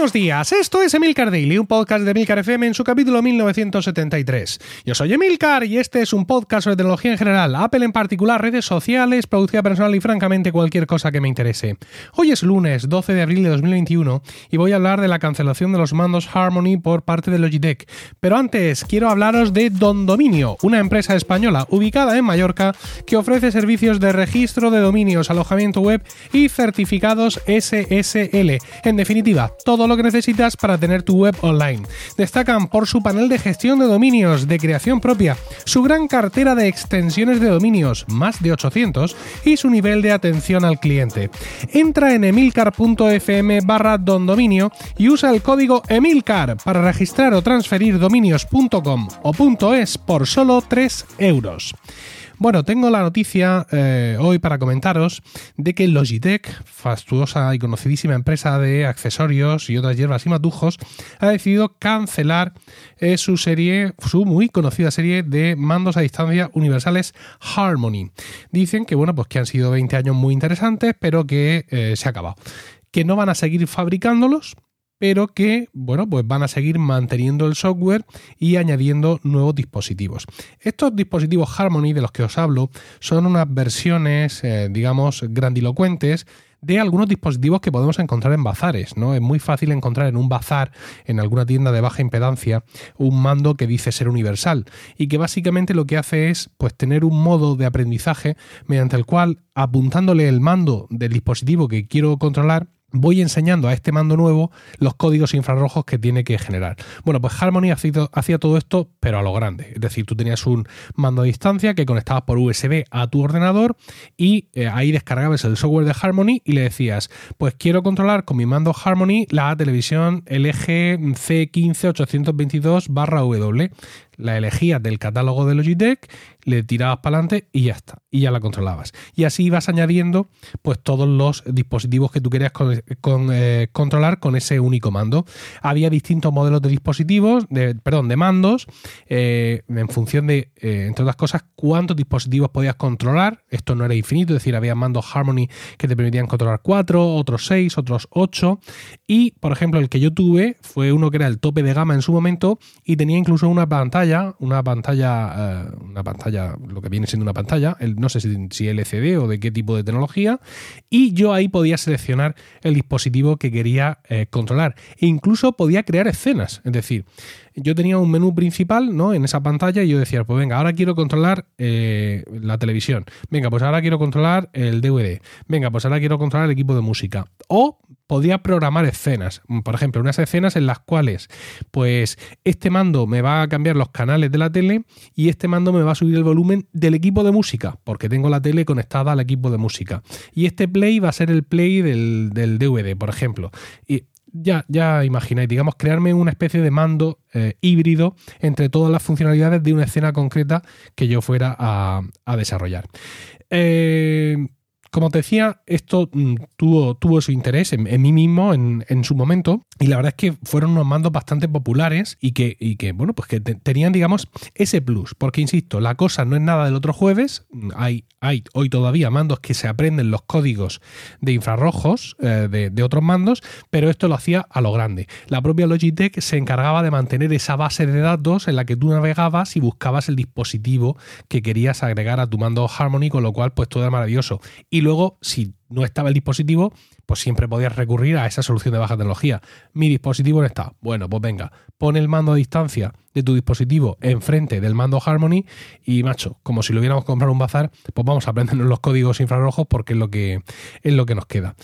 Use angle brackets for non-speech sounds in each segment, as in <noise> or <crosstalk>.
Buenos días, esto es Emilcar Daily, un podcast de Emilcar FM en su capítulo 1973. Yo soy Emilcar y este es un podcast sobre tecnología en general, Apple en particular, redes sociales, producción personal y francamente cualquier cosa que me interese. Hoy es lunes 12 de abril de 2021 y voy a hablar de la cancelación de los mandos Harmony por parte de Logitech. Pero antes quiero hablaros de Don Dominio, una empresa española ubicada en Mallorca que ofrece servicios de registro de dominios, alojamiento web y certificados SSL. En definitiva, todo lo que necesitas para tener tu web online. Destacan por su panel de gestión de dominios de creación propia, su gran cartera de extensiones de dominios, más de 800, y su nivel de atención al cliente. Entra en emilcar.fm barra dondominio y usa el código EMILCAR para registrar o transferir dominios.com o .es por solo 3 euros. Bueno, tengo la noticia eh, hoy para comentaros de que Logitech, fastuosa y conocidísima empresa de accesorios y otras hierbas y matujos, ha decidido cancelar eh, su serie, su muy conocida serie de mandos a distancia universales Harmony. Dicen que bueno, pues que han sido 20 años muy interesantes, pero que eh, se ha acabado. Que no van a seguir fabricándolos, pero que, bueno, pues van a seguir manteniendo el software y añadiendo nuevos dispositivos. Estos dispositivos Harmony de los que os hablo son unas versiones, eh, digamos, grandilocuentes de algunos dispositivos que podemos encontrar en bazares, ¿no? Es muy fácil encontrar en un bazar, en alguna tienda de baja impedancia, un mando que dice ser universal y que básicamente lo que hace es pues tener un modo de aprendizaje mediante el cual apuntándole el mando del dispositivo que quiero controlar voy enseñando a este mando nuevo los códigos infrarrojos que tiene que generar. Bueno, pues Harmony hacía todo esto, pero a lo grande. Es decir, tú tenías un mando a distancia que conectabas por USB a tu ordenador y eh, ahí descargabas el software de Harmony y le decías, pues quiero controlar con mi mando Harmony la televisión LG C15822-W la elegías del catálogo de Logitech, le tirabas para adelante y ya está, y ya la controlabas. Y así ibas añadiendo pues todos los dispositivos que tú querías eh, controlar con ese único mando. Había distintos modelos de dispositivos, de, perdón, de mandos, eh, en función de, eh, entre otras cosas, cuántos dispositivos podías controlar. Esto no era infinito, es decir, había mandos Harmony que te permitían controlar cuatro, otros seis, otros ocho. Y, por ejemplo, el que yo tuve fue uno que era el tope de gama en su momento y tenía incluso una pantalla una pantalla, eh, una pantalla, lo que viene siendo una pantalla, no sé si, LCD o de qué tipo de tecnología, y yo ahí podía seleccionar el dispositivo que quería eh, controlar. E incluso podía crear escenas, es decir, yo tenía un menú principal ¿no? en esa pantalla y yo decía, pues venga, ahora quiero controlar eh, la televisión. Venga, pues ahora quiero controlar el DVD. Venga, pues ahora quiero controlar el equipo de música. O podía programar escenas. Por ejemplo, unas escenas en las cuales, pues, este mando me va a cambiar los canales de la tele y este mando me va a subir el volumen del equipo de música, porque tengo la tele conectada al equipo de música. Y este play va a ser el play del, del DVD, por ejemplo. Y ya, ya imagináis, digamos, crearme una especie de mando eh, híbrido entre todas las funcionalidades de una escena concreta que yo fuera a, desarrollar. Eh, como te decía, esto mm, tuvo, tuvo su interés en, mí mismo en, su momento y la verdad es que fueron unos mandos bastante populares y que, que bueno, pues que tenían, digamos, ese plus. Porque, insisto, la cosa no es nada del otro jueves. Hay, hay hoy todavía mandos que se aprenden los códigos de infrarrojos eh, de, de, otros mandos, pero esto lo hacía a lo grande. La propia Logitech se encargaba de mantener esa base de datos en la que tú navegabas y buscabas el dispositivo que querías agregar a tu mando Harmony, con lo cual, pues todo era maravilloso. Y y luego, si no estaba el dispositivo, pues siempre podías recurrir a esa solución de baja tecnología. Mi dispositivo no está. Bueno, pues venga, pon el mando a distancia de tu dispositivo enfrente del mando Harmony y, macho, como si lo hubiéramos comprado un bazar, pues vamos a aprendernos los códigos infrarrojos porque es lo que, es lo que nos queda.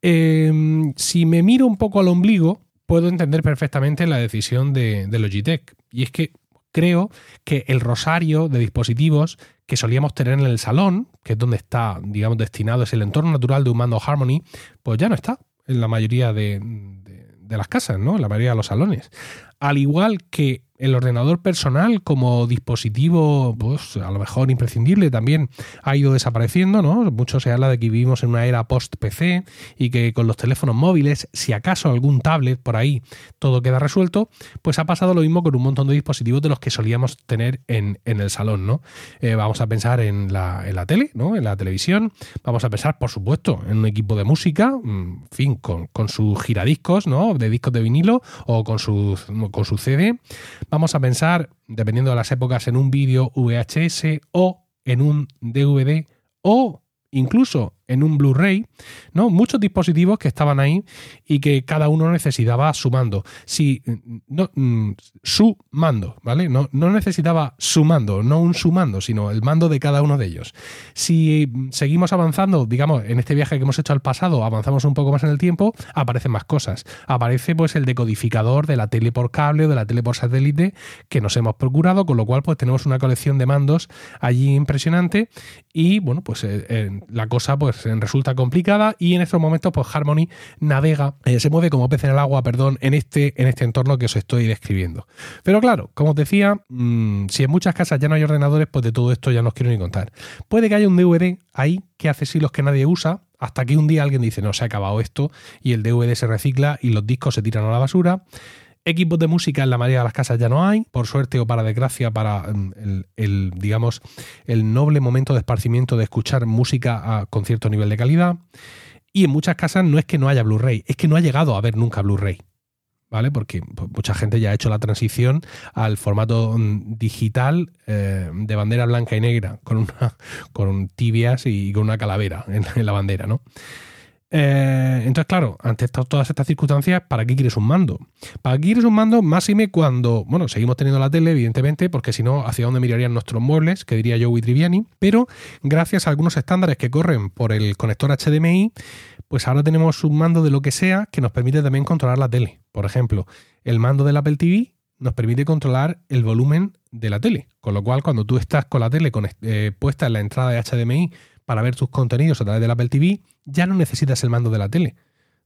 Em, si me miro un poco al ombligo, puedo entender perfectamente la decisión de, de Logitech. Y es que creo que el rosario de dispositivos que solíamos tener en el salón, que es donde está, digamos, destinado, es el entorno natural de un Harmony, pues ya no está en la mayoría de, las casas, ¿no? En la mayoría de los salones. Al igual que el ordenador personal como dispositivo, pues a lo mejor imprescindible, también ha ido desapareciendo, ¿no? Mucho se habla de que vivimos en una era post-PC y que con los teléfonos móviles, si acaso algún tablet por ahí, todo queda resuelto, pues ha pasado lo mismo con un montón de dispositivos de los que solíamos tener en, el salón, ¿no? Eh, vamos a pensar en la, en la tele, ¿no? En la televisión, vamos a pensar, por supuesto, en un equipo de música, mm, en fin, con, con sus giradiscos, ¿no? De discos de vinilo o con su, con su CD. Vamos a pensar, dependiendo de las épocas, en un vídeo VHS o en un DVD o incluso en un Blu-ray, ¿no? Muchos dispositivos que estaban ahí y que cada uno necesitaba su mando. Si, no, mm, su mando, ¿vale? No, no necesitaba su mando, no un su mando, sino el mando de cada uno de ellos. Si seguimos avanzando, digamos, en este viaje que hemos hecho al pasado, avanzamos un poco más en el tiempo, aparecen más cosas. Aparece pues el decodificador de la tele por cable o de la tele por satélite que nos hemos procurado, con lo cual pues tenemos una colección de mandos allí impresionante y bueno, pues eh, eh, la cosa pues pues, resulta complicada y en estos momentos pues Harmony navega, eh, se mueve como pez en el agua, perdón, en este, en este entorno que os estoy describiendo. Pero claro, como os decía, mm, si en muchas casas ya no hay ordenadores, pues de todo esto ya no os quiero ni contar. Puede que haya un DVD ahí que hace siglos que nadie usa, hasta que un día alguien dice, no, se ha acabado esto y el DVD se recicla y los discos se tiran a la basura. Equipos de música en la mayoría de las casas ya no hay, por suerte o para desgracia, para mm, el, digamos, el noble momento de esparcimiento de escuchar música con cierto nivel de calidad. Y en muchas casas no es que no haya Blu-ray, es que no ha llegado a haber nunca Blu-ray. ¿Vale? Porque mucha gente ya ha hecho la transición al formato mm, digital eh, de bandera blanca y negra, con, una, con tibias y con una calavera en la bandera, ¿no? Eh, entonces, claro, ante todas estas circunstancias, ¿para qué quieres un mando? ¿Para qué quieres un mando? Máxime cuando, bueno, seguimos teniendo la tele, evidentemente, porque si no, ¿hacia dónde mirarían nuestros muebles? Que diría Joey Triviani. Pero gracias a algunos estándares que corren por el conector HDMI, pues ahora tenemos un mando de lo que sea que nos permite también controlar la tele. Por ejemplo, el mando del Apple TV nos permite controlar el volumen de la tele. Con lo cual, cuando tú estás con la tele eh, puesta en la entrada de HDMI para ver tus contenidos a través del Apple TV, ya no necesitas el mando de la tele.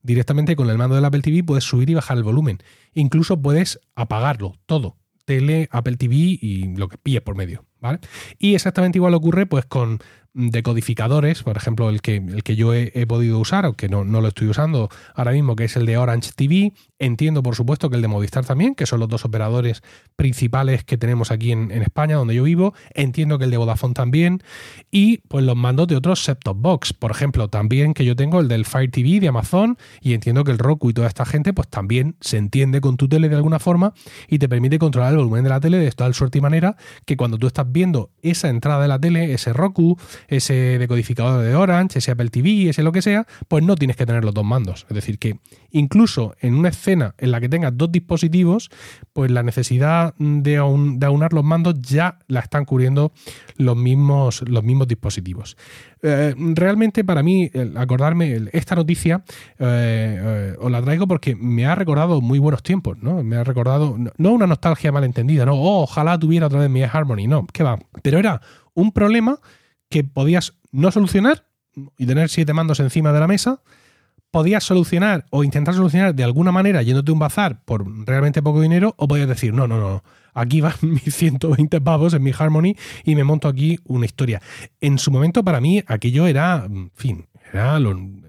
Directamente con el mando del Apple TV puedes subir y bajar el volumen. Incluso puedes apagarlo todo. Tele, Apple TV y lo que pilles por medio. ¿vale? Y exactamente igual ocurre pues con decodificadores, por ejemplo, el que, el que yo he, podido usar, aunque no, no, lo estoy usando ahora mismo, que es el de Orange TV. Entiendo, por supuesto, que el de Movistar también, que son los dos operadores principales que tenemos aquí en, España, donde yo vivo. Entiendo que el de Vodafone también. Y pues los mandos de otros set-top box. Por ejemplo, también que yo tengo el del Fire TV de Amazon y entiendo que el Roku y toda esta gente pues también se entiende con tu tele de alguna forma y te permite controlar el volumen de la tele de tal suerte y manera que cuando tú estás viendo esa entrada de la tele, ese Roku, ese decodificador de Orange, ese Apple TV, ese lo que sea, pues no tienes que tener los dos mandos. Es decir, que incluso en una escena en la que tengas dos dispositivos, pues la necesidad de, aunar los mandos ya la están cubriendo los mismos, los mismos dispositivos. Eh, realmente para mí, acordarme esta noticia, eh, eh, os la traigo porque me ha recordado muy buenos tiempos, ¿no? Me ha recordado, no una nostalgia malentendida, no, oh, ojalá tuviera otra vez mi Harmony, no, ¿qué va? Pero era un problema que podías no solucionar y tener siete mandos encima de la mesa, podías solucionar o intentar solucionar de alguna manera yéndote a un bazar por realmente poco dinero, o podías decir, no, no, no, aquí van <laughs> mis 120 pavos en mi Harmony y me monto aquí una historia. En su momento, para mí, aquello era, en fin, era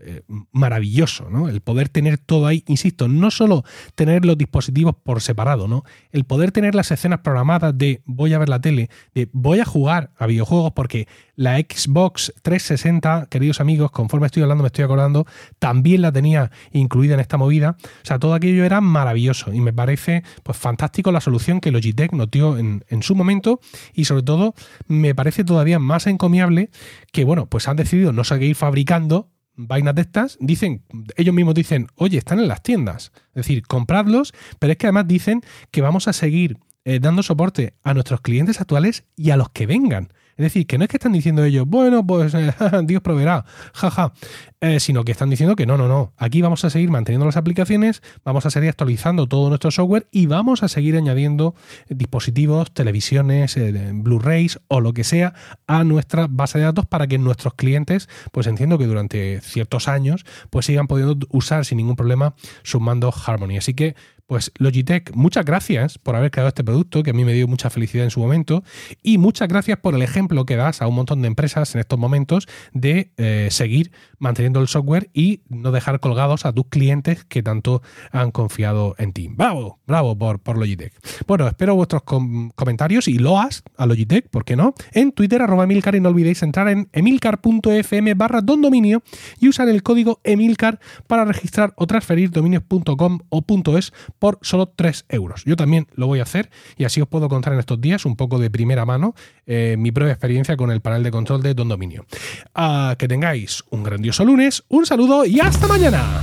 eh, maravilloso, ¿no? El poder tener todo ahí, insisto, no solo tener los dispositivos por separado, ¿no? El poder tener las escenas programadas de voy a ver la tele, de voy a jugar a videojuegos, porque la Xbox 360, queridos amigos, conforme estoy hablando, me estoy acordando, también la tenía incluida en esta movida. O sea, todo aquello era maravilloso y me parece pues fantástico la solución que Logitech nos dio en, en su momento y sobre todo me parece todavía más encomiable que, bueno, pues han decidido no seguir fabricando vainas de estas, dicen, ellos mismos dicen, oye, están en las tiendas. Es decir, compradlos, pero es que además dicen que vamos a seguir eh, dando soporte a nuestros clientes actuales y a los que vengan. Es decir, que no es que están diciendo ellos, bueno, pues eh, <laughs> Dios proveerá, jaja, eh, sino que están diciendo que no, no, no. Aquí vamos a seguir manteniendo las aplicaciones, vamos a seguir actualizando todo nuestro software y vamos a seguir añadiendo dispositivos, televisiones, Blu-rays o lo que sea a nuestra base de datos para que nuestros clientes, pues entiendo que durante ciertos años, pues sigan pudiendo usar sin ningún problema sus Harmony. Así que Pues Logitech, muchas gracias por haber creado este producto, que a mí me dio mucha felicidad en su momento, y muchas gracias por el ejemplo que das a un montón de empresas en estos momentos de eh, seguir manteniendo el software y no dejar colgados a tus clientes que tanto han confiado en ti. Bravo, bravo por, por Logitech. Bueno, espero vuestros comentarios y loas a Logitech, ¿por qué no? En Twitter, arroba Emilcar, y no olvidéis entrar en emilcar.fm barra don dominio y usar el código Emilcar para registrar o transferir dominios.com o .es por solo 3 euros. Yo también lo voy a hacer y así os puedo contar en estos días un poco de primera mano eh, mi propia experiencia con el panel de control de Don Dominio. Ah, que tengáis un grandioso lunes, un saludo y hasta mañana.